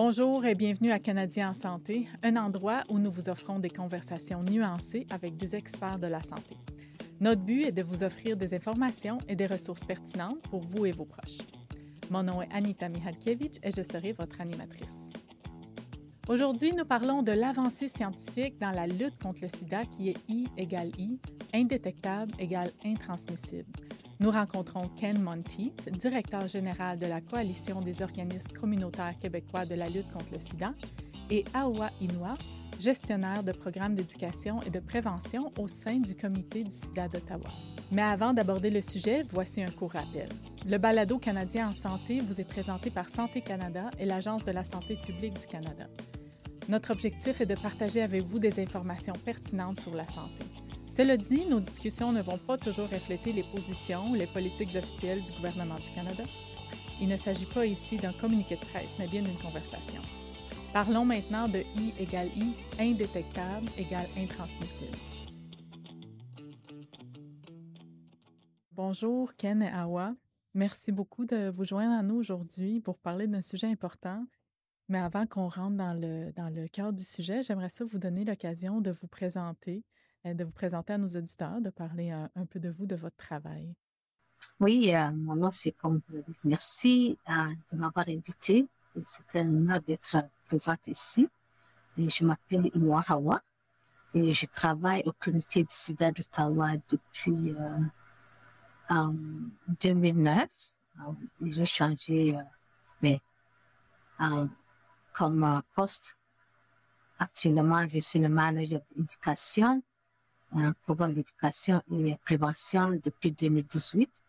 Bonjour et bienvenue à Canadiens en santé, un endroit où nous vous offrons des conversations nuancées avec des experts de la santé. Notre but est de vous offrir des informations et des ressources pertinentes pour vous et vos proches. Mon nom est Anita Mihalkiewicz et je serai votre animatrice. Aujourd'hui, nous parlons de l'avancée scientifique dans la lutte contre le sida qui est I égale I, indétectable égale intransmissible. Nous rencontrons Ken Monteith, directeur général de la Coalition des organismes communautaires québécois de la lutte contre le sida, et Awa Inoua, gestionnaire de programmes d'éducation et de prévention au sein du Comité du sida d'Ottawa. Mais avant d'aborder le sujet, voici un court rappel. Le balado canadien en santé vous est présenté par Santé Canada et l'Agence de la santé publique du Canada. Notre objectif est de partager avec vous des informations pertinentes sur la santé. Cela dit, nos discussions ne vont pas toujours refléter les positions ou les politiques officielles du gouvernement du Canada. Il ne s'agit pas ici d'un communiqué de presse, mais bien d'une conversation. Parlons maintenant de I égale I, indétectable égale intransmissible. Bonjour Ken et Awa. Merci beaucoup de vous joindre à nous aujourd'hui pour parler d'un sujet important mais avant qu'on rentre dans le, dans le cœur du sujet, j'aimerais ça vous donner l'occasion de vous présenter, de vous présenter à nos auditeurs, de parler un, peu de vous, de votre travail. Oui, euh, mon nom c'est comme vous avez dit. Merci euh, de m'avoir invité. C'est un honneur d'être présente ici. Je m'appelle Inoua Hawa et je travaille au comité du sida d'Ottawa depuis 2009. J'ai changé, mais comme euh, poste. Actuellement, je suis le manager d'éducation, un programme d'éducation et prévention depuis 2018.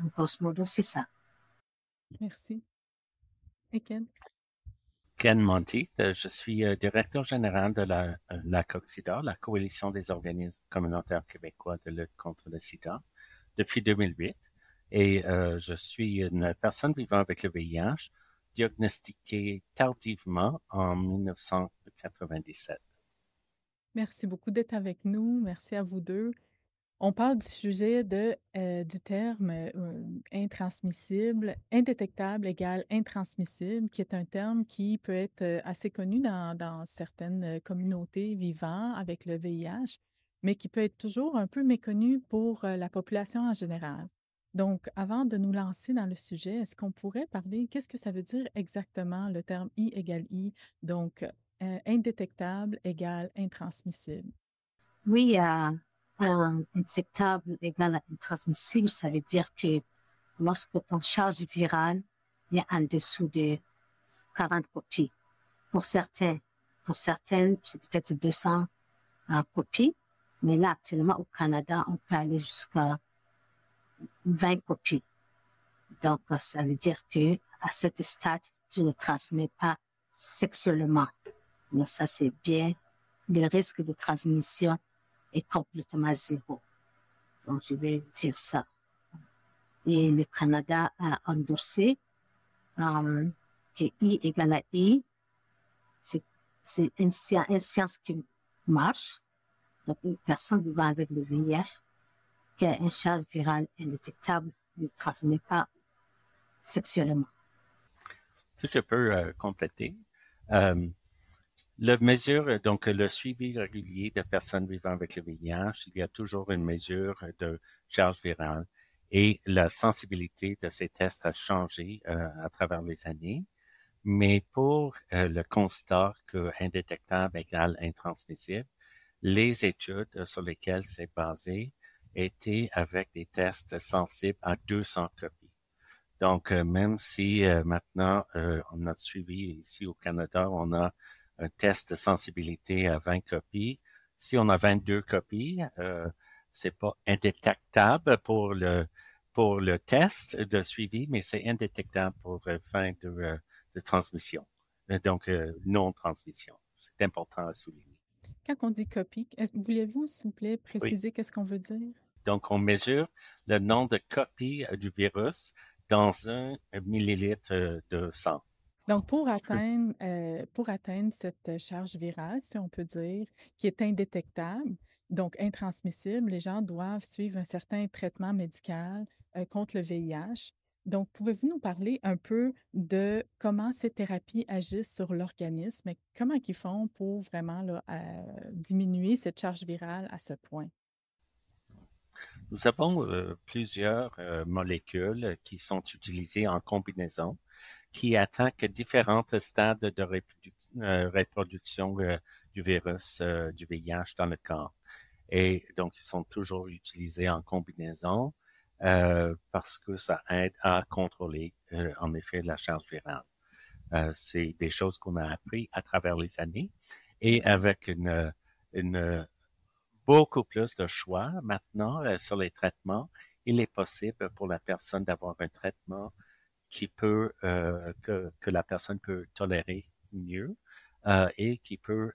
En grosso modo, c'est ça. Merci. Et Ken? Ken Monty, euh, je suis euh, directeur général de la, la COXIDA, la Coalition des organismes communautaires québécois de lutte contre le sida, depuis 2008. Et je suis une personne vivant avec le VIH diagnostiqué tardivement en 1997. Merci beaucoup d'être avec nous. Merci à vous deux. On parle du sujet de, euh, du terme euh, intransmissible, indétectable égale intransmissible, qui est un terme qui peut être euh, assez connu dans, dans certaines communautés vivant avec le VIH, mais qui peut être toujours un peu méconnu pour la population en général. Donc, avant de nous lancer dans le sujet, est-ce qu'on pourrait parler, qu'est-ce que ça veut dire exactement le terme I égale I, donc euh, indétectable égale intransmissible? Oui, euh, indétectable égale intransmissible, ça veut dire que lorsque ton charge virale est en dessous de 40 copies, pour certains, pour certaines, c'est peut-être 200 euh, copies, mais là, actuellement, au Canada, on peut aller jusqu'à 20 copies. Donc, ça veut dire que à cette stade, tu ne transmets pas sexuellement. Mais ça, c'est bien. Le risque de transmission est complètement zéro. Donc, je vais dire ça. Et le Canada a endossé euh, que I égale à I. C'est une, une science qui marche. Donc, une personne vivant avec le VIH qu'un charge virale indétectable ne transmet pas sexuellement. Si je peux euh, compléter. Euh, le mesure, donc le suivi régulier de personnes vivant avec le VIH, il y a toujours une mesure de charge virale et la sensibilité de ces tests a changé euh, à travers les années. Mais pour euh, le constat que indétectable égale intransmissible, les études sur lesquelles c'est basé été avec des tests sensibles à 200 copies. Donc, euh, même si euh, maintenant euh, on a suivi ici au Canada, on a un test de sensibilité à 20 copies. Si on a 22 copies, euh, c'est pas indétectable pour le pour le test de suivi, mais c'est indétectable pour fin de, de transmission, donc non transmission. C'est important à souligner. Quand on dit copie, voulez-vous, s'il vous plaît, préciser qu'est-ce qu'on veut dire? Donc, on mesure le nombre de copies euh, du virus dans un millilitre euh, de sang. Donc, pour atteindre, euh, pour atteindre cette charge virale, si on peut dire, qui est indétectable, donc intransmissible, les gens doivent suivre un certain traitement médical contre le VIH. Donc, pouvez-vous nous parler un peu de comment ces thérapies agissent sur l'organisme et comment ils font pour vraiment là, euh, diminuer cette charge virale à ce point? Nous avons euh, plusieurs euh, molécules qui sont utilisées en combinaison qui attaquent différents stades de reproduction du virus du VIH dans le corps. Et donc, ils sont toujours utilisés en combinaison euh, parce que ça aide à contrôler euh, en effet la charge virale. Euh, c'est des choses qu'on a appris à travers les années et avec une, une beaucoup plus de choix maintenant sur les traitements, il est possible pour la personne d'avoir un traitement qui peut que, que la personne peut tolérer mieux et qui peut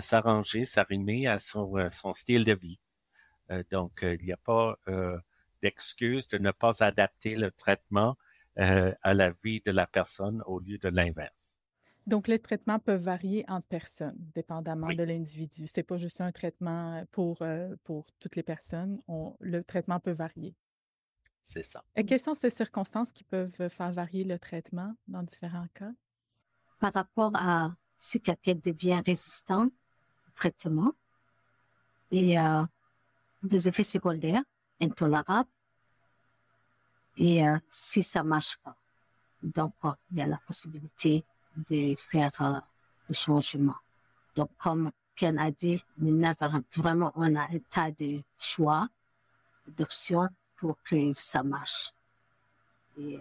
s'arranger, s'arrimer à son, son style de vie. donc, il n'y a pas d'excuse de ne pas adapter le traitement euh, à la vie de la personne au lieu de l'inverse. Donc, les traitements peuvent varier entre personnes, dépendamment de l'individu. C'est pas juste un traitement pour, euh, pour toutes les personnes. le traitement peut varier. C'est ça. Et quelles sont ces circonstances qui peuvent faire varier le traitement dans différents cas? Par rapport à si quelqu'un devient résistant au traitement, il y a des effets secondaires intolérables et euh, si ça marche pas, donc euh, il y a la possibilité de faire euh, le changement. Donc comme Ken a dit, maintenant vraiment on a un tas de choix, d'options pour que ça marche. Et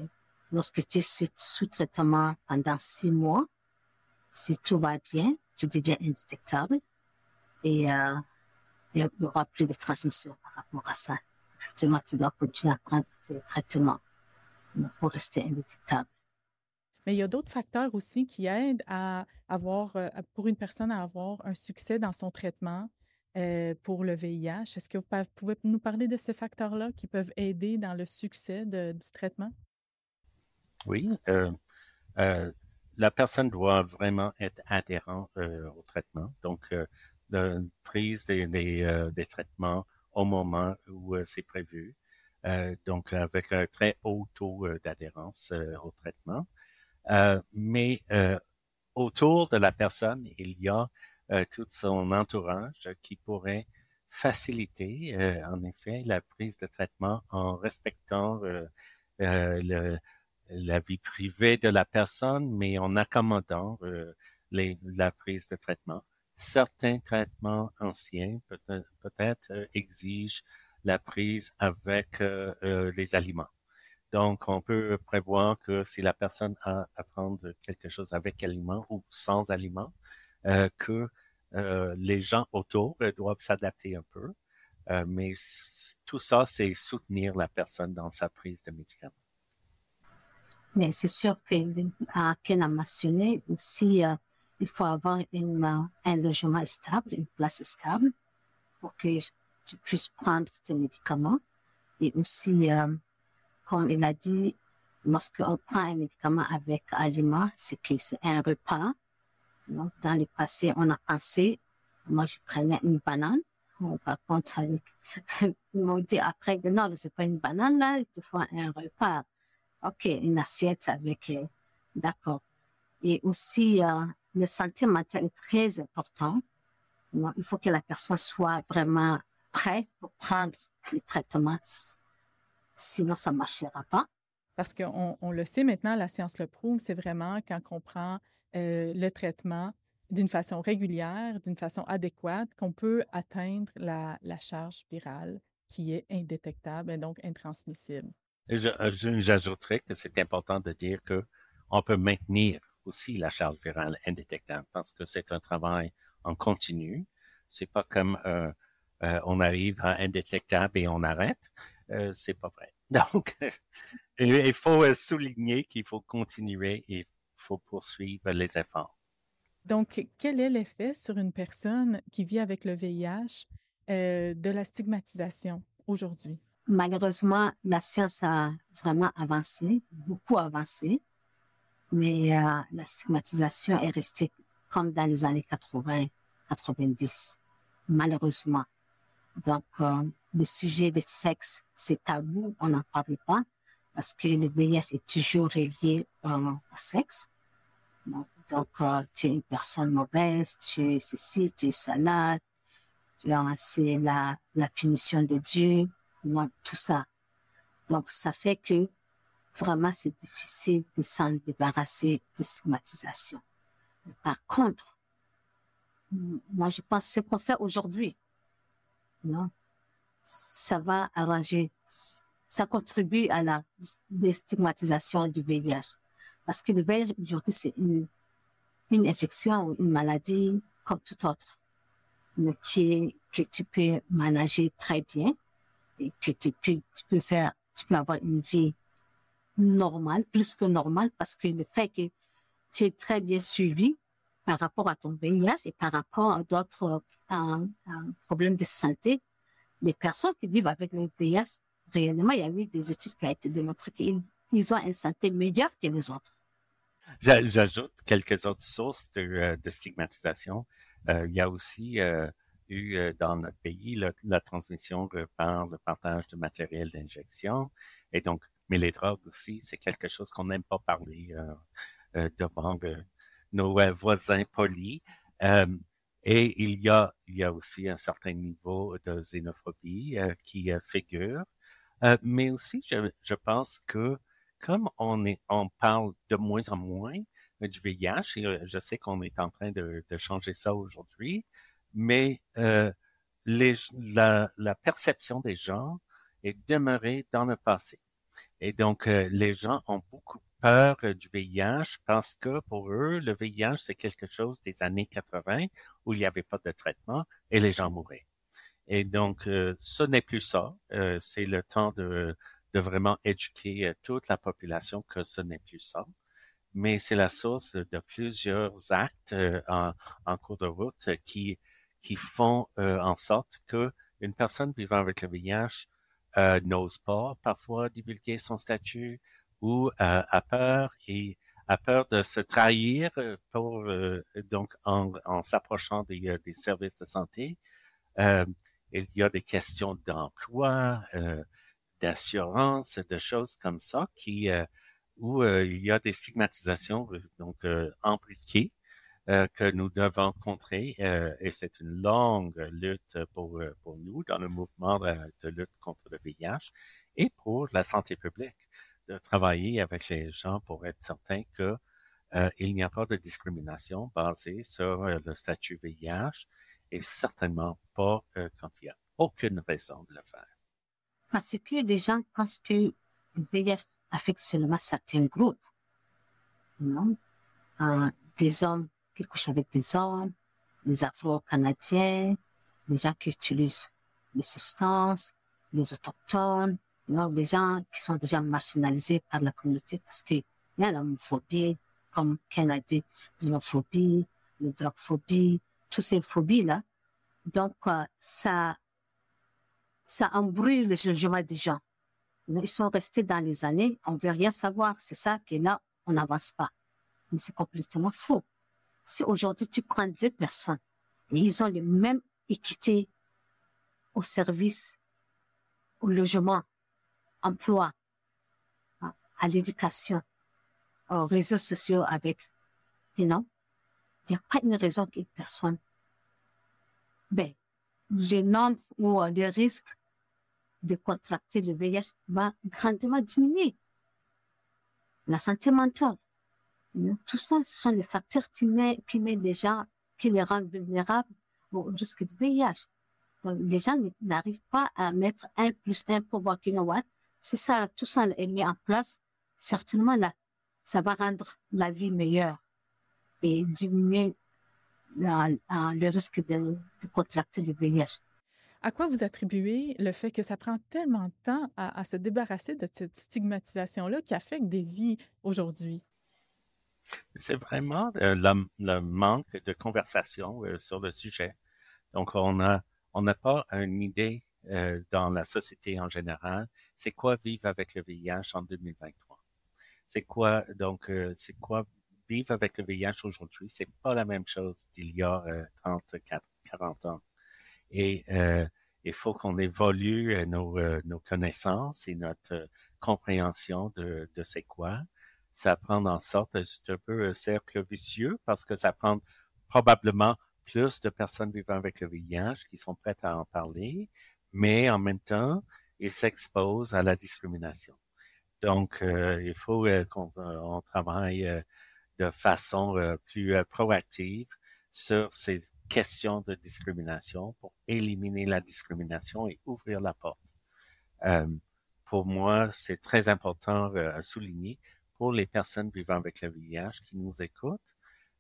lorsque tu es sous, traitement pendant six mois, si tout va bien, tu deviens indétectable et euh, il n'y aura plus de transmission par rapport à ça effectivement, tu dois continuer à prendre tes traitements pour rester indétectable. Mais il y a d'autres facteurs aussi qui aident à avoir, euh, pour une personne à avoir un succès dans son traitement euh, pour le VIH. Est-ce que vous pouvez nous parler de ces facteurs-là qui peuvent aider dans le succès du traitement? Oui. Euh, la personne doit vraiment être adhérente au traitement. Donc, la prise des, traitements au moment où euh, c'est prévu. Euh, donc avec un très haut taux euh, d'adhérence au traitement. mais autour de la personne, il y a tout son entourage qui pourrait faciliter en effet la prise de traitement en respectant le, la vie privée de la personne, mais en accommodant les, la prise de traitement certains traitements anciens peut-être euh, exigent la prise avec euh, euh, les aliments. Donc, on peut prévoir que si la personne a à prendre quelque chose avec aliment ou sans aliment, que les gens autour doivent s'adapter un peu. mais tout ça, c'est soutenir la personne dans sa prise de médicaments. Mais c'est sûr que Ken a mentionné aussi il faut avoir une, un logement stable, une place stable pour que tu puisses prendre tes médicaments. Et aussi, euh, comme il a dit, lorsqu'on prend un médicament avec aliment, c'est que c'est un repas. Dans le passé, on a pensé, moi, je prenais une banane. par contre, ils m'ont dit après que non, c'est pas une banane, là, il te faut un repas. OK, une assiette avec, euh, d'accord. Et aussi, euh, le santé mentale est très important. il faut que la personne soit vraiment prête pour prendre les traitements. Sinon, ça ne marchera pas. Parce qu'on on le sait maintenant, la science le prouve, c'est vraiment quand on prend euh, le traitement d'une façon régulière, d'une façon adéquate, qu'on peut atteindre la, la, charge virale qui est indétectable et donc intransmissible. J'ajouterais que c'est important de dire qu'on peut maintenir aussi la charge virale indétectable parce que c'est un travail en continu. C'est pas comme euh, euh, on arrive à indétectable et on arrête. Euh, c'est pas vrai. Donc, il faut souligner qu'il faut continuer et faut poursuivre les efforts. Donc, quel est l'effet sur une personne qui vit avec le VIH de la stigmatisation aujourd'hui? Malheureusement, la science a vraiment avancé, beaucoup avancé mais euh, la stigmatisation est restée comme dans les années 80, 90, malheureusement. Donc, euh, le sujet du sexe, c'est tabou, on n'en parle pas. Parce que le VIH est toujours relié au sexe. Donc, tu es une personne mauvaise, tu es ceci, tu es salade, c'est la, la punition de Dieu, tout ça. Donc, ça fait que vraiment, c'est difficile de s'en débarrasser de stigmatisation. Par contre, moi, je pense que ce qu'on fait aujourd'hui, non, ça va arranger, ça contribue à la déstigmatisation du VIH. Parce que le VIH, aujourd'hui, c'est une, infection ou une maladie comme tout autre, mais qui que tu peux manager très bien et que tu peux, tu peux faire, tu peux avoir une vie normale, plus que normale, parce que le fait que tu es très bien suivi par rapport à ton VIH et par rapport à d'autres problèmes de santé, les personnes qui vivent avec le VIH, réellement, il y a eu des études qui ont été démontrées qu'ils ont une santé meilleure que les autres. J'ajoute quelques autres sources de, euh, stigmatisation. Euh, il y a aussi euh, eu dans notre pays la, transmission par le partage de matériel d'injection. Et donc, mais les drogues aussi, c'est quelque chose qu'on n'aime pas parler devant nos voisins polis. et il y a, il y a aussi un certain niveau de xénophobie qui figure. Mais aussi, je, je pense que comme on, est, on parle de moins en moins du VIH, et je sais qu'on est en train de, de changer ça aujourd'hui, mais euh, les, la, la, perception des gens est demeurée dans le passé. Et donc, euh, les gens ont beaucoup peur du VIH parce que pour eux, le VIH, c'est quelque chose des années 80 où il n'y avait pas de traitement et les gens mouraient. Et donc, euh, ce n'est plus ça. Euh, c'est le temps de, de vraiment éduquer toute la population que ce n'est plus ça mais c'est la source de plusieurs actes en, en, cours de route qui qui font euh, en sorte que une personne vivant avec le VIH euh, n'ose pas parfois divulguer son statut ou euh, a peur et a peur de se trahir pour donc en, en s'approchant des, des, services de santé. Il y a des questions d'emploi, d'assurance, de choses comme ça qui où il y a des stigmatisations donc impliquées euh, que nous devons contrer, euh, et c'est une longue lutte pour, euh, pour nous dans le mouvement de, lutte contre le VIH et pour la santé publique, de travailler avec les gens pour être certain que il n'y a pas de discrimination basée sur le statut VIH certainement pas quand il n'y a aucune raison de le faire. Parce que des gens pensent que VIH affecte seulement certains groupes. Non? des hommes qui couchent avec des hommes, les Afro-Canadiens, les gens qui utilisent les substances, les autochtones, les gens qui sont déjà marginalisés par la communauté parce qu'il y a l'homophobie, comme Ken a dit, l'homophobie, la drogophobie, toutes ces phobies-là. Donc, euh, ça, ça embrouille le jugement des gens. Ils sont restés dans les années, on veut rien savoir. C'est ça que là, on n'avance pas. Mais c'est complètement faux. Si aujourd'hui tu prends deux personnes et ils ont les mêmes équité au service, au logement, emploi, hein, à l'éducation, aux réseaux sociaux avec, you know, il n'y a pas une raison qu'une personne, ben, le nombre ou le risque de contracter le VIH va grandement diminuer. La santé mentale, tout ça, ce sont les facteurs qui mettent, qui mettent les gens, qui les rendent vulnérables au risque de VIH. Donc, les gens n'arrivent pas à mettre un plus un pour voir qu'il what. C'est ça, tout ça est mis en place. Certainement, là, ça va rendre la vie meilleure et diminuer le risque de, de contracter le VIH. À quoi vous attribuez le fait que ça prend tellement de temps à, à se débarrasser de cette stigmatisation-là qui affecte des vies aujourd'hui? C'est vraiment euh, le, manque de conversation euh, sur le sujet. Donc, on a on n'a pas une idée euh, dans la société en général. C'est quoi vivre avec le VIH en 2023 C'est quoi donc c'est quoi vivre avec le VIH aujourd'hui C'est pas la même chose d'il y a 30, 40 ans. Et il faut qu'on évolue nos, nos connaissances et notre compréhension de, de c'est quoi. Ça prend en sorte, c'est un peu un cercle vicieux parce que ça prend probablement plus de personnes vivant avec le VIH qui sont prêtes à en parler, mais en même temps, ils s'exposent à la discrimination. Donc, euh, il faut euh, qu'on on travaille euh, de façon plus proactive sur ces questions de discrimination pour éliminer la discrimination et ouvrir la porte. pour moi, c'est très important à souligner pour les personnes vivant avec le VIH qui nous écoutent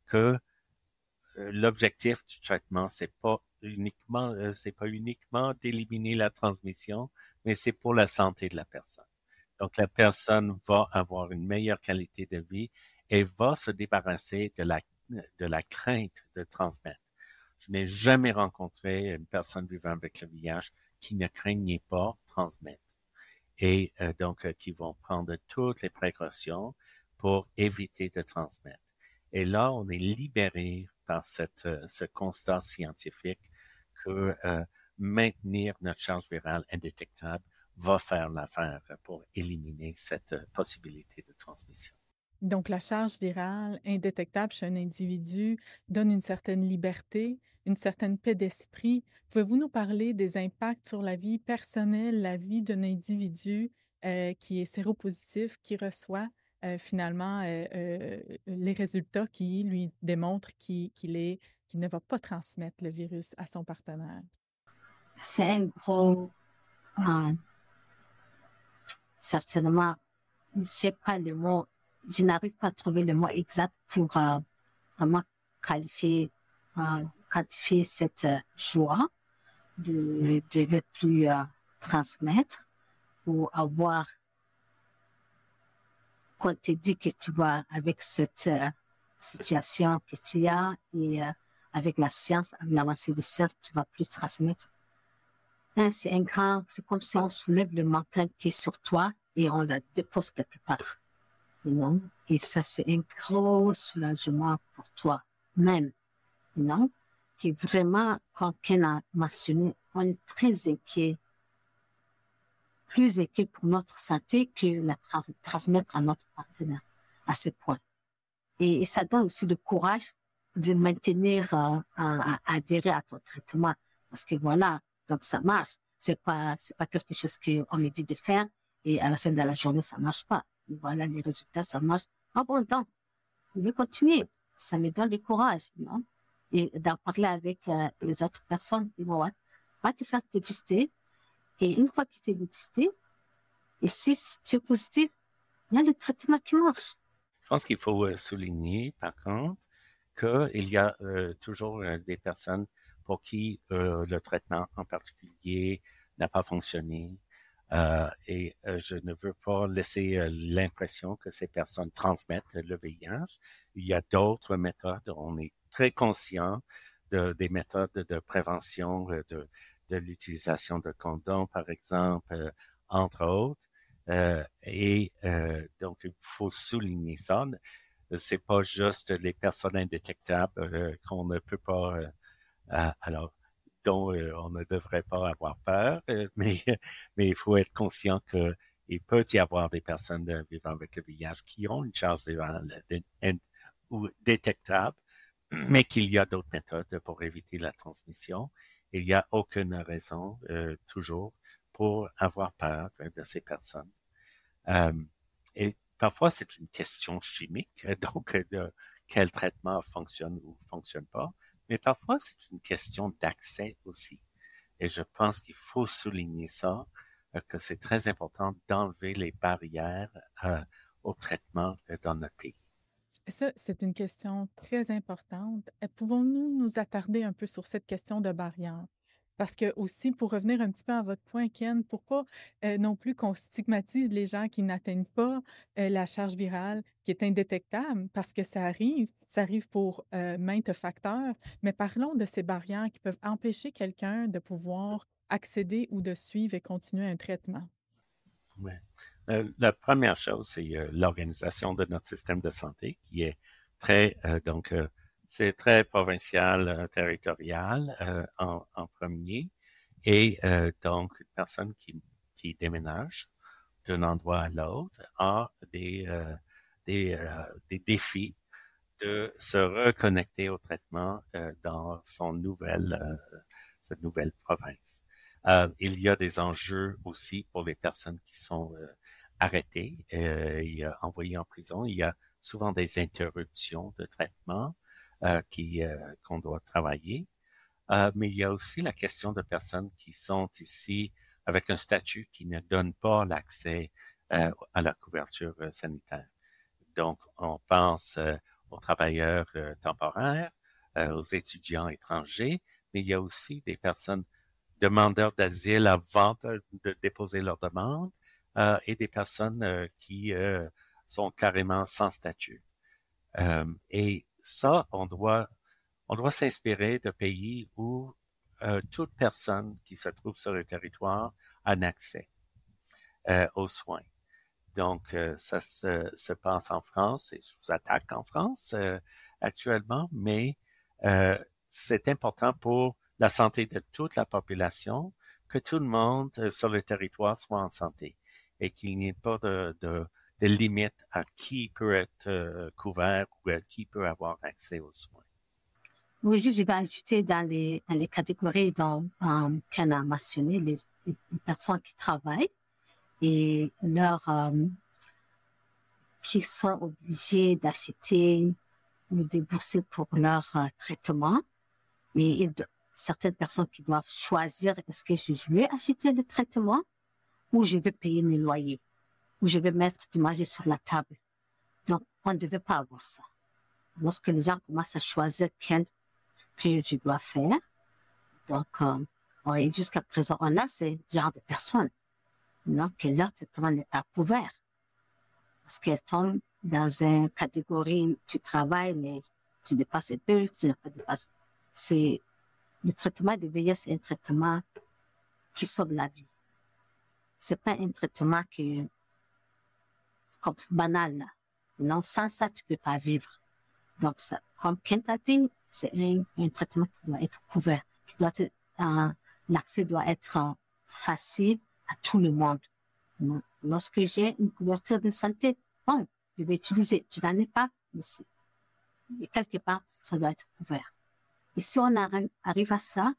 que l'objectif du traitement, c'est pas uniquement, c'est pas uniquement d'éliminer la transmission, mais c'est pour la santé de la personne. Donc, la personne va avoir une meilleure qualité de vie et va se débarrasser de la, de la crainte de transmettre. Je n'ai jamais rencontré une personne vivant avec le VIH qui ne craignait pas transmettre et euh, donc euh, qui vont prendre toutes les précautions pour éviter de transmettre. Et là, on est libéré par cette, euh, ce constat scientifique que maintenir notre charge virale indétectable va faire l'affaire pour éliminer cette euh, possibilité de transmission. Donc, la charge virale indétectable chez un individu donne une certaine liberté, une certaine paix d'esprit. Pouvez-vous nous parler des impacts sur la vie personnelle, la vie d'un individu euh, qui est séropositif, qui reçoit euh, finalement les résultats qui lui démontrent qu'il ne va pas transmettre le virus à son partenaire? C'est un gros certainement, j'ai pas le mot, je n'arrive pas à trouver le mot exact pour euh, vraiment qualifier, euh, quantifier cette euh, joie de, ne plus transmettre ou avoir quand te dit que tu vas avec cette situation que tu as et avec la science, avec l'avancée des sciences, tu vas plus transmettre Hein, c'est un grand, c'est comme si on soulève le mental qui est sur toi et on la dépose quelque part. You Et ça, c'est un gros soulagement pour toi même. You Qui vraiment, quand Ken a mentionné, on est très inquiet. Plus inquiet pour notre santé que la transmettre à notre partenaire à ce point. Et, ça donne aussi le courage de maintenir, euh, à adhérer à ton traitement. Parce que voilà, donc, ça marche. C'est pas, c'est pas quelque chose qu'on me dit de faire et à la fin de la journée, ça marche pas. Voilà les résultats, ça marche. Ah bon, donc, je vais continuer. Ça me donne le courage? Et d'en parler avec euh, les autres personnes, ils vont, va te faire dépister. Et une fois que tu es dépisté, et si tu es positif, il y a le traitement qui marche. Je pense qu'il faut euh, souligner, par contre, qu'il y a euh, toujours des personnes pour qui le traitement en particulier n'a pas fonctionné. Euh, et euh, je ne veux pas laisser l'impression que ces personnes transmettent le VIH. Il y a d'autres méthodes. On est très conscient de, des méthodes de prévention, de, l'utilisation de condoms, par exemple, entre autres. et donc, il faut souligner ça. C'est pas juste les personnes indétectables qu'on ne peut pas euh, alors, dont euh, on ne devrait pas avoir peur, euh, mais, il faut être conscient que il peut y avoir des personnes vivant avec le VIH qui ont une charge virale ou détectable, mais qu'il y a d'autres méthodes pour éviter la transmission. Il n'y a aucune raison toujours pour avoir peur de ces personnes. et parfois, c'est une question chimique, donc de quel traitement fonctionne ou fonctionne pas. Mais parfois, c'est une question d'accès aussi. Et je pense qu'il faut souligner ça, euh, que c'est très important d'enlever les barrières euh, au traitement euh, dans notre pays. Ça, c'est une question très importante. Pouvons-nous nous attarder un peu sur cette question de barrière? Parce que aussi, pour revenir un petit peu à votre point, Ken, pour pas euh, non plus qu'on stigmatise les gens qui n'atteignent pas euh, la charge virale qui est indétectable, parce que ça arrive, ça arrive pour euh, maintes facteurs, mais parlons de ces barrières qui peuvent empêcher quelqu'un de pouvoir accéder ou de suivre et continuer un traitement. Oui. la première chose, c'est l'organisation de notre système de santé qui est très, donc, c'est très provincial, euh, territorial euh, en, en, premier. Et euh, donc, une personne qui, qui déménage d'un endroit à l'autre a des, des, des défis de se reconnecter au traitement dans son nouvelle, cette nouvelle province. il y a des enjeux aussi pour les personnes qui sont arrêtées et envoyées en prison. Il y a souvent des interruptions de traitement qui qu'on doit travailler. Euh, mais il y a aussi la question de personnes qui sont ici avec un statut qui ne donne pas l'accès euh, à la couverture euh, sanitaire. Donc, on pense aux travailleurs temporaires, aux étudiants étrangers, mais il y a aussi des personnes demandeurs d'asile avant de, de, déposer leur demande et des personnes qui sont carrément sans statut. et ça, on doit on doit s'inspirer de pays où euh, toute personne qui se trouve sur le territoire a un accès euh, aux soins. Donc, euh, ça se, passe en France et sous attaque en France actuellement, mais c'est important pour la santé de toute la population que tout le monde sur le territoire soit en santé et qu'il n'y ait pas de, de, de limite à qui peut être couvert ou à qui peut avoir accès aux soins. Oui, je vais ajouter dans les, dans les catégories dont euh, qu'on a mentionné les, les, personnes qui travaillent et leur euh, qui sont obligés d'acheter ou débourser pour leur euh, traitement. Et il, certaines personnes qui doivent choisir est-ce que je vais acheter le traitement ou je vais payer mes loyers je vais mettre du manger sur la table. Donc, on ne devait pas avoir ça. Lorsque les gens commencent à choisir quel que je dois faire. Donc, euh, jusqu'à présent, on a ce genre de personnes que leur traitement n'est pas couvert parce qu'elles tombent dans une catégorie, tu travailles, mais tu dépasses un peu, tu n'as pas dépassé. C'est, le traitement de VIH, c'est un traitement qui sauve la vie. C'est pas un traitement qui, comme banal. Non, sans ça, tu peux pas vivre. Donc, ça, comme Kent a dit, c'est un, traitement qui doit être couvert, qui doit être, euh, l'accès doit être facile à tout le monde. Lorsque j'ai une couverture de santé, bon, je vais utiliser. Je n'en ai pas, mais, quelque part, ça doit être couvert. Et si on arrive à ça,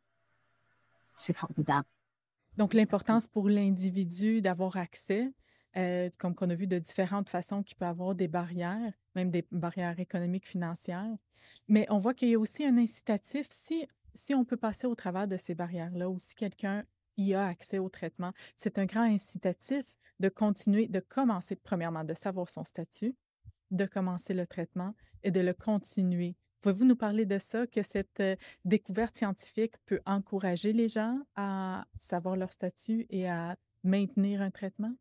c'est formidable. Donc, l'importance pour l'individu d'avoir accès, euh, comme qu'on a vu de différentes façons qu'il peut avoir des barrières, même des barrières économiques, financières. Mais on voit qu'il y a aussi un incitatif. Si, si on peut passer au travers de ces barrières-là ou si quelqu'un y a accès au traitement, c'est un grand incitatif de continuer, de commencer, premièrement, de savoir son statut, de commencer le traitement et de le continuer. Pouvez-vous nous parler de ça, que cette euh, découverte scientifique peut encourager les gens à savoir leur statut et à maintenir un traitement?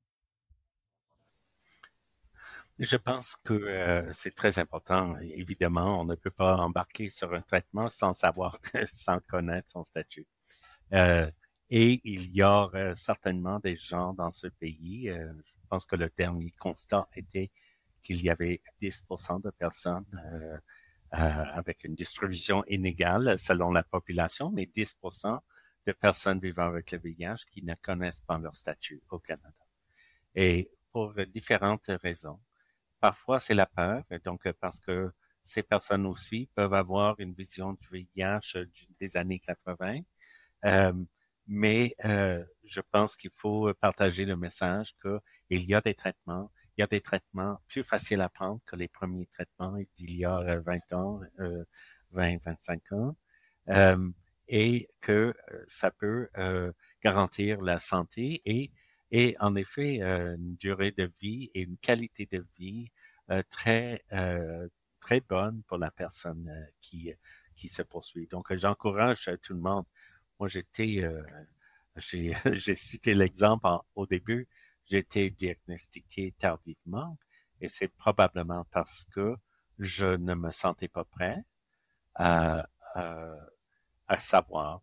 Je pense que euh, c'est très important. Évidemment, on ne peut pas embarquer sur un traitement sans savoir, sans connaître son statut. Euh, et il y a certainement des gens dans ce pays. Euh, je pense que le dernier constat était qu'il y avait 10% de personnes euh, avec une distribution inégale selon la population, mais 10% de personnes vivant avec le VIH qui ne connaissent pas leur statut au Canada. Et pour différentes raisons. Parfois, c'est la peur, donc parce que ces personnes aussi peuvent avoir une vision du VIH des années 80. Euh, mais euh, je pense qu'il faut partager le message qu'il y a des traitements, il y a des traitements plus faciles à prendre que les premiers traitements d'il y a 20 ans, euh, 20, 25 ans, euh, et que euh, ça peut euh, garantir la santé et et en effet euh, une durée de vie et une qualité de vie euh, très euh, très bonne pour la personne qui qui se poursuit. Donc j'encourage tout le monde. Moi j'étais j'ai cité l'exemple au début, j'ai été diagnostiqué tardivement et c'est probablement parce que je ne me sentais pas prêt à, à, à savoir.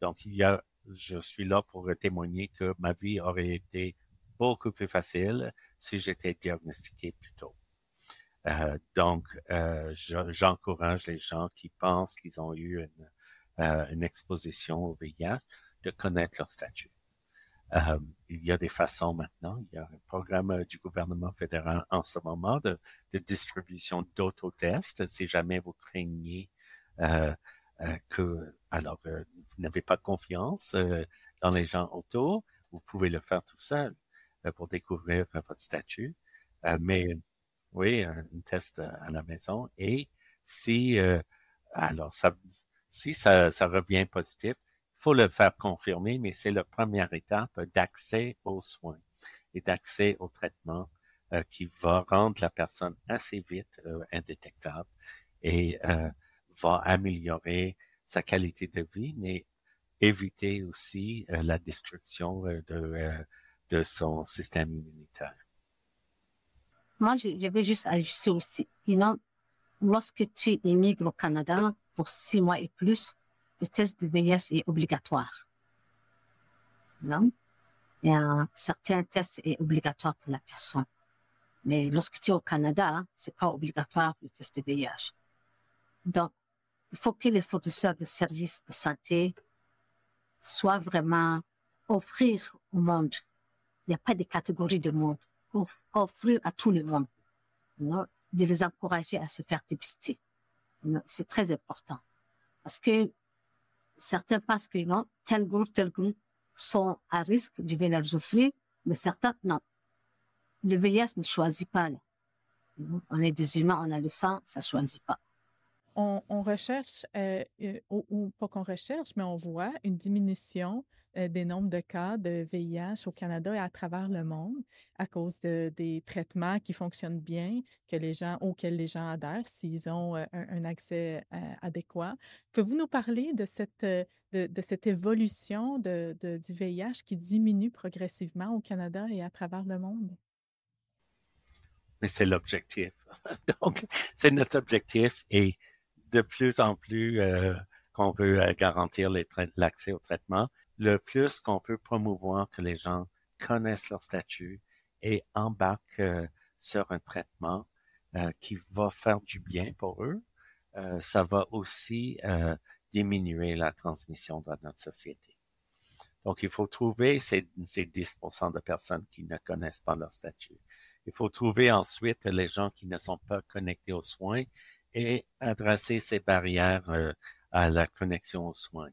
Donc il y a je suis là pour témoigner que ma vie aurait été beaucoup plus facile si j'étais diagnostiqué plus tôt. Euh, donc, euh, j'encourage les gens qui pensent qu'ils ont eu une, euh, une, exposition au VIH de connaître leur statut. Euh, il y a des façons maintenant. Il y a un programme du gouvernement fédéral en ce moment de, de distribution d'autotests si jamais vous craignez que, alors, vous n'avez pas confiance dans les gens autour, vous pouvez le faire tout seul pour découvrir votre statut. mais oui, un, test à la maison. Et si, alors, ça, si ça, ça revient positif, il faut le faire confirmer, mais c'est la première étape d'accès aux soins et d'accès au traitement qui va rendre la personne assez vite indétectable et va améliorer sa qualité de vie, mais éviter aussi euh, la destruction euh, de, euh, de son système immunitaire. Moi, je, vais juste ajouter aussi, you know, lorsque tu émigres au Canada pour six mois et plus, le test de VIH est obligatoire. Non? Et un certain test est obligatoire pour la personne. Mais lorsque tu es au Canada, c'est pas obligatoire le test de VIH. Donc, il faut que les fournisseurs de services de santé soient vraiment offrir au monde. Il n'y a pas de catégorie de monde. Offrir à tout le monde. de les encourager à se faire dépister. C'est très important. Parce que certains pensent que tel groupe, tel groupe sont à risque de venir souffrir, mais certains, non. Le VIH ne choisit pas. On est des humains, on a le sang, ça choisit pas on, recherche, euh, euh, ou, pas qu'on recherche, mais on voit une diminution euh, des nombres de cas de VIH au Canada et à travers le monde à cause des traitements qui fonctionnent bien, que les gens, auxquels les gens adhèrent s'ils ont un, accès adéquat. Pouvez-vous nous parler de cette, de, cette évolution de, du VIH qui diminue progressivement au Canada et à travers le monde? Mais c'est l'objectif. Donc, c'est notre objectif et de plus en plus euh, qu'on veut euh, garantir l'accès au traitement, le plus qu'on peut promouvoir que les gens connaissent leur statut et embarquent euh, sur un traitement qui va faire du bien pour eux, ça va aussi diminuer la transmission dans notre société. Donc, il faut trouver ces, ces 10% de personnes qui ne connaissent pas leur statut. Il faut trouver ensuite les gens qui ne sont pas connectés aux soins et adresser ces barrières euh, à la connexion aux soins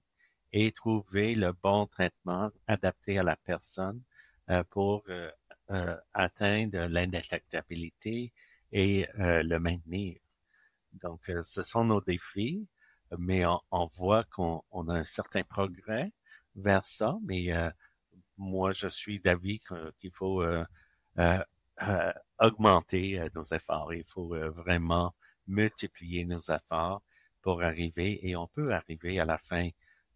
et trouver le bon traitement adapté à la personne euh, pour euh, atteindre l'indétectabilité et le maintenir. Donc, ce sont nos défis, mais on, voit qu'on a un certain progrès vers ça, mais moi, je suis d'avis qu'il faut augmenter nos efforts. Il faut vraiment multiplier nos efforts pour arriver, et on peut arriver à la fin.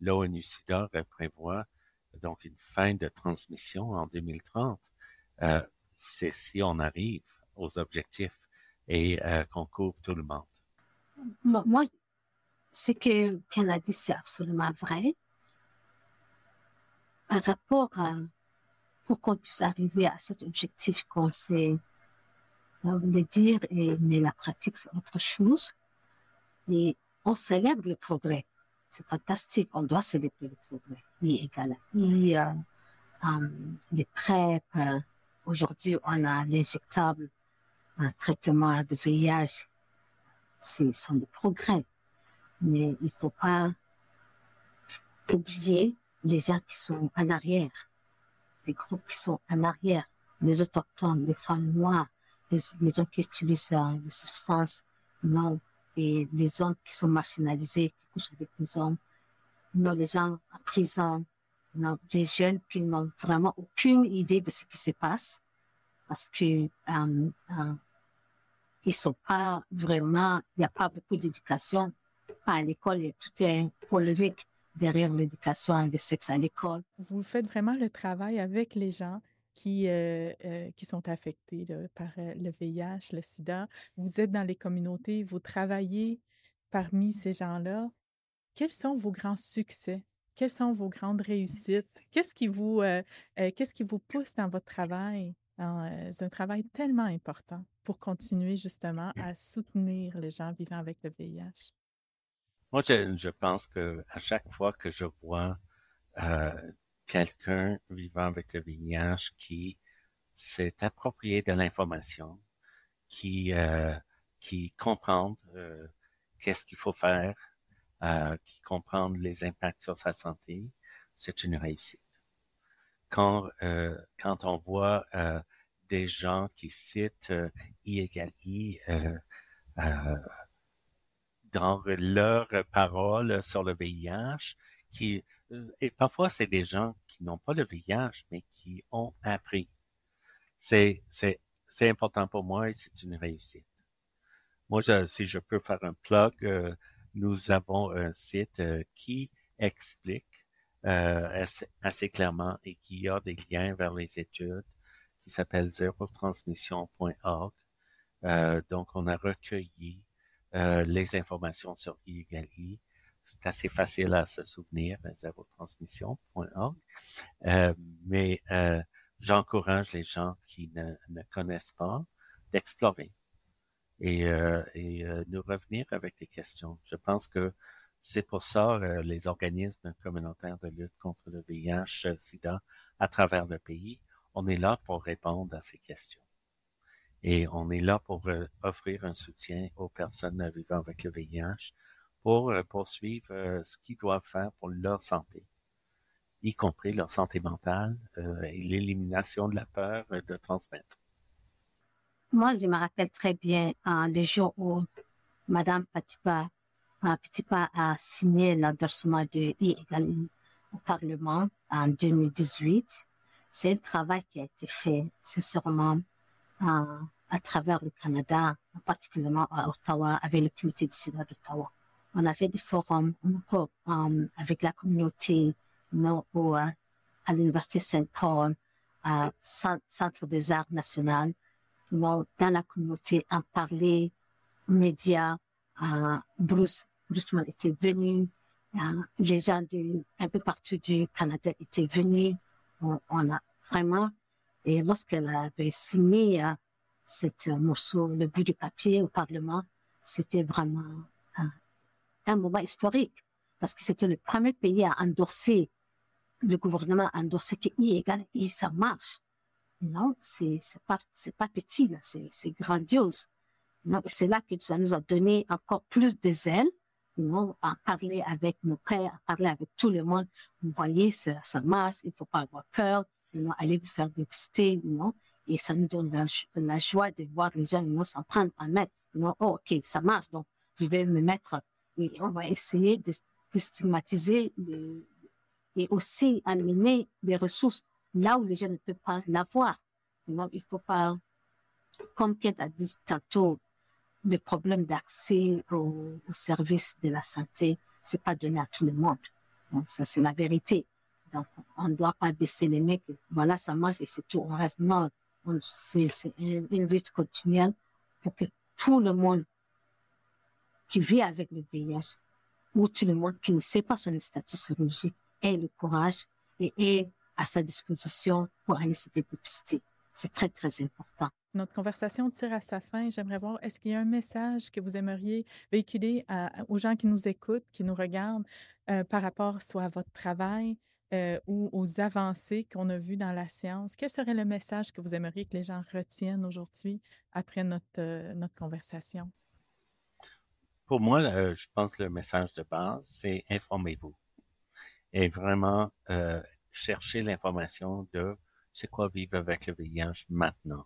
L'ONU-SIDA prévoit donc une fin de transmission en 2030. Euh, c'est si on arrive aux objectifs et euh, qu'on couvre tout le monde. Moi, ce que qu'elle a dit, c'est absolument vrai. Par rapport à, pour qu'on puisse arriver à cet objectif qu'on s'est on voulait dire, et, mais la pratique, c'est autre chose. Et on célèbre le progrès. C'est fantastique. On doit célébrer le progrès. Et égal. Et, euh, euh, les PrEP, aujourd'hui, on a l'injectable, un traitement de VIH. Ce sont des progrès. Mais il faut pas oublier les gens qui sont en arrière, les groupes qui sont en arrière, les autochtones, les femmes noires, les, gens qui utilisent euh, les substances, non, et les hommes qui sont marginalisés, qui couchent avec des hommes, non, les gens en prison, non, les jeunes qui n'ont vraiment aucune idée de ce qui se passe, parce que euh, euh, ils sont pas vraiment, il n'y a pas beaucoup d'éducation. Pas à l'école, tout est polémique derrière l'éducation et le sexe à l'école. Vous faites vraiment le travail avec les gens qui, euh, euh, qui sont affectés par euh, le VIH, le sida. Vous êtes dans les communautés, vous travaillez parmi ces gens-là. Quels sont vos grands succès? Quelles sont vos grandes réussites? Qu'est-ce qui vous, qu'est-ce qui vous pousse dans votre travail? C'est un travail tellement important pour continuer justement à soutenir les gens vivant avec le VIH. Moi, je, je pense que à chaque fois que je vois quelqu'un vivant avec le VIH qui s'est approprié de l'information, qui euh, qui comprend euh, qu'est-ce qu'il faut faire, euh, qui comprend les impacts sur sa santé, c'est une réussite. Quand euh, quand on voit euh, des gens qui citent euh, I égale I dans leurs paroles sur le VIH, qui et parfois c'est des gens qui n'ont pas le VIH mais qui ont appris. C'est c'est c'est important pour moi et c'est une réussite. Moi, si je peux faire un plug, euh, nous avons un site euh, qui explique euh, assez, clairement et qui a des liens vers les études qui s'appelle zerotransmission.org. Euh, donc, on a recueilli les informations sur I C'est assez facile à se souvenir, zerotransmission.org. Euh, mais j'encourage les gens qui ne, ne connaissent pas d'explorer et, euh, et euh, nous revenir avec des questions. Je pense que c'est pour ça euh, les organismes communautaires de lutte contre le VIH-Sida à travers le pays, on est là pour répondre à ces questions. Et on est là pour euh, offrir un soutien aux personnes vivant avec le VIH pour euh, poursuivre ce qu'ils doivent faire pour leur santé y compris leur santé mentale euh, et l'élimination de la peur de transmettre. Moi, je me rappelle très bien euh, le jour où Madame Patipa, euh, Patipa a signé l'endorsement de I au Parlement en 2018. C'est un travail qui a été fait, sincèrement, euh, à travers le Canada, particulièrement à Ottawa, avec le comité de sida d'Ottawa. On a fait des forums euh, avec la communauté au, à l'Université Saint-Paul, à Centre des Arts National, dans la communauté, en parler, médias, euh, Bruce, Bruce était venu, euh, les gens de, un peu partout du Canada étaient venus, on, a vraiment, et lorsqu'elle avait signé euh, cet morceau, le bout du papier au Parlement, c'était vraiment un moment historique, parce que c'était le premier pays à endosser le gouvernement a endossé que I égale I, ça marche. Non, c'est, c'est pas, c'est pas petit, là, c'est, c'est grandiose. Non, c'est là que ça nous a donné encore plus de ailes, non, à parler avec nos pères, à parler avec tout le monde. Vous voyez, ça, marche, il faut pas avoir peur, non, allez vous faire dépister, non. Et ça nous donne la, la joie de voir les gens, non, s'en prendre en main. Non, oh, ok, ça marche, donc je vais me mettre, et on va essayer de, stigmatiser et aussi amener des ressources là où les gens ne peuvent pas l'avoir. Donc, il faut pas, comme Kate a dit tantôt, le problème d'accès aux, services de la santé, c'est pas donné à tout le monde. Ça, c'est la vérité. Donc, on ne doit pas baisser les mecs. Voilà, ça marche et c'est tout. On reste, non, c'est une lutte continuelle pour que tout le monde qui vit avec le VIH ou tout le monde qui ne sait pas son statut sérologique ait le courage et ait à sa disposition pour aller se dépister. C'est très, très important. Notre conversation tire à sa fin. J'aimerais voir, est-ce qu'il y a un message que vous aimeriez véhiculer aux gens qui nous écoutent, qui nous regardent, euh, par rapport soit à votre travail euh, ou aux avancées qu'on a vues dans la science? Quel serait le message que vous aimeriez que les gens retiennent aujourd'hui après notre, euh, notre conversation? Pour moi, euh, je pense que le message de base, c'est informez-vous et vraiment euh, chercher l'information de c'est quoi vivre avec le VIH maintenant.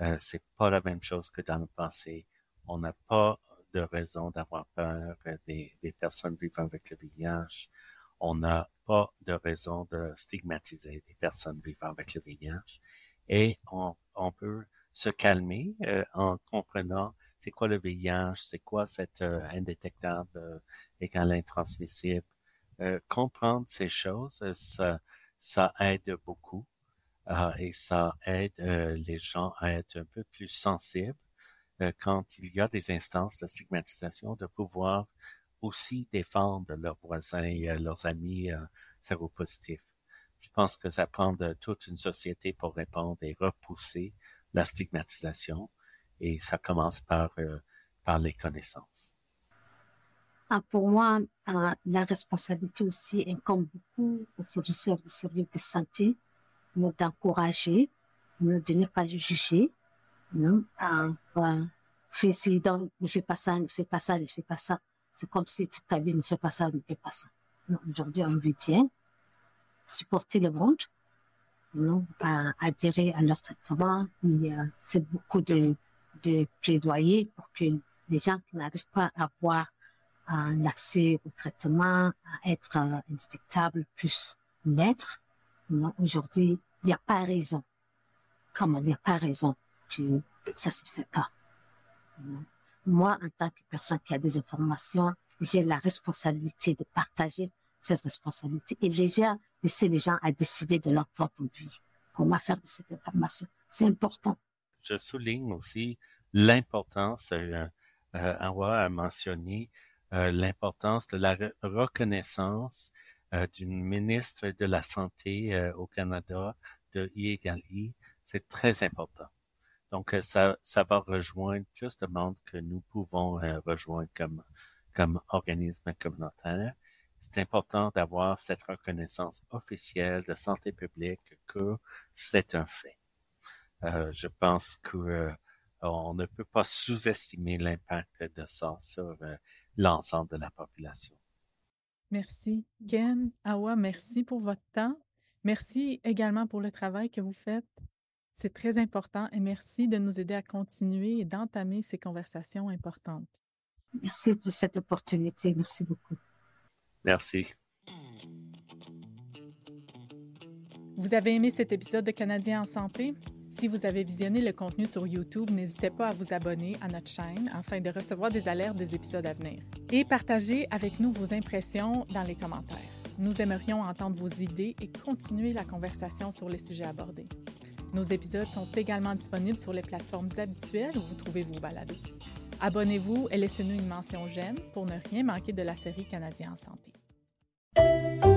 Euh, c'est pas la même chose que dans le passé. On n'a pas de raison d'avoir peur des, personnes vivant avec le VIH. On n'a pas de raison de stigmatiser des personnes vivant avec le VIH. Et on, on peut se calmer euh, en comprenant c'est quoi le VIH, c'est quoi cette euh, indétectable euh, égale intransmissible, euh, comprendre ces choses, euh, ça, ça aide beaucoup euh, et ça aide euh, les gens à être un peu plus sensibles quand il y a des instances de stigmatisation, de pouvoir aussi défendre leurs voisins et leurs amis séropositifs. Je pense que ça prend de toute une société pour répondre et repousser la stigmatisation et ça commence par, par les connaissances. Ah, pour moi, ah, la responsabilité aussi incombe beaucoup aux fournisseurs de services de santé, d'encourager, de ne pas juger, non? Fais ci, ne fais pas ça, ne fais pas ça, ne fais pas ça. C'est comme si toute ta vie ne fais pas ça, ne fais pas ça. Aujourd'hui, on vit bien, supporter le monde, non? À adhérer à leur traitement, il fait beaucoup de, de plaidoyer pour que les gens qui n'arrivent pas à avoir l'accès au traitement, à être euh, indétectable, plus l'être. Aujourd'hui, il n'y a pas raison. Comme il n'y a pas raison que ça se fait pas? Moi, en tant que personne qui a des informations, j'ai la responsabilité de partager cette responsabilité et déjà laisser les gens à décider de leur propre vie. Comment faire de cette information? C'est important. Je souligne aussi l'importance, euh, euh, a mentionné euh, l'importance de la reconnaissance euh, d'une ministre de la Santé euh, au Canada de I égale I. C'est très important. Donc, ça, ça va rejoindre plus de monde que nous pouvons rejoindre comme, comme organisme communautaire. C'est important d'avoir cette reconnaissance officielle de santé publique que c'est un fait. je pense que on ne peut pas sous-estimer l'impact de ça sur l'ensemble de la population. Merci. Ken, Awa, merci pour votre temps. Merci également pour le travail que vous faites. C'est très important et merci de nous aider à continuer et d'entamer ces conversations importantes. Merci de cette opportunité. Merci beaucoup. Merci. Vous avez aimé cet épisode de Canadiens en santé? Si vous avez visionné le contenu sur YouTube, n'hésitez pas à vous abonner à notre chaîne afin de recevoir des alertes des épisodes à venir. Et partagez avec nous vos impressions dans les commentaires. Nous aimerions entendre vos idées et continuer la conversation sur les sujets abordés. Nos épisodes sont également disponibles sur les plateformes habituelles où vous trouvez vos balados. Abonnez-vous et laissez-nous une mention j'aime pour ne rien manquer de la série Canadien en santé.